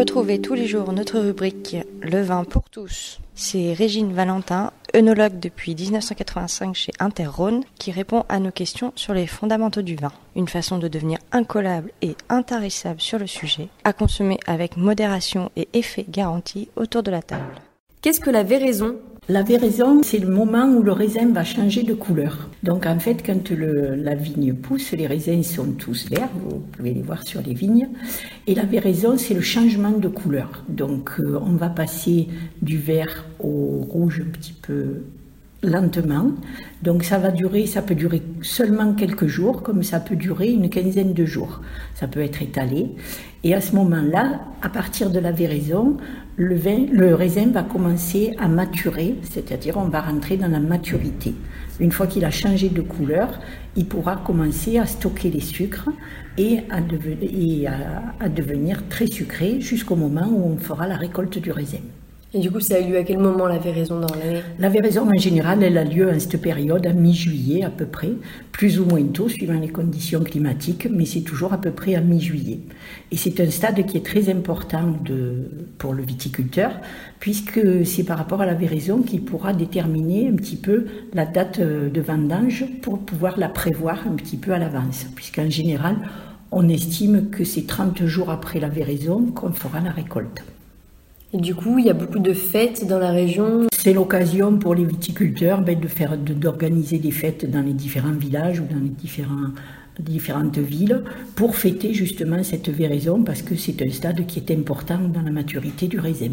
Retrouvez tous les jours notre rubrique Le vin pour tous. C'est Régine Valentin, œnologue depuis 1985 chez Interrhône, qui répond à nos questions sur les fondamentaux du vin. Une façon de devenir incollable et intarissable sur le sujet, à consommer avec modération et effet garanti autour de la table. Qu'est-ce que la véraison? La véraison, c'est le moment où le raisin va changer de couleur. Donc en fait, quand le- la vigne pousse, les raisins sont tous verts, vous pouvez les voir sur les vignes. Et la véraison, c'est le changement de couleur. Donc euh, on va passer du vert au rouge un petit peu lentement. Donc ça va durer, ça peut durer seulement quelques jours, comme ça peut durer une quinzaine de jours. Ça peut être étalé. Et à ce moment-là, à partir de la véraison, le, vin, le raisin va commencer à maturer, c'est-à-dire on va rentrer dans la maturité. Une fois qu'il a changé de couleur, il pourra commencer à stocker les sucres et à, devenir- très sucré jusqu'au moment où on fera la récolte du raisin. Et du coup, ça a eu lieu à quel moment la véraison dans La véraison, en général, elle a lieu en cette période, à mi-juillet à peu près, plus ou moins tôt, suivant les conditions climatiques, mais c'est toujours à peu près à mi-juillet. Et c'est un stade qui est très important pour le viticulteur, puisque c'est par rapport à la véraison qu'il pourra déterminer un petit peu la date euh, de vendange pour pouvoir la prévoir un petit peu à l'avance, puisqu'en général, on estime que c'est 30 jours après la véraison qu'on fera la récolte. Et du coup, il y a beaucoup de fêtes dans la région. C'est l'occasion pour les viticulteurs ben, d'organiser des fêtes dans les différents villages ou dans les différentes villes pour fêter justement cette véraison parce que c'est un stade qui est important dans la maturité du raisin.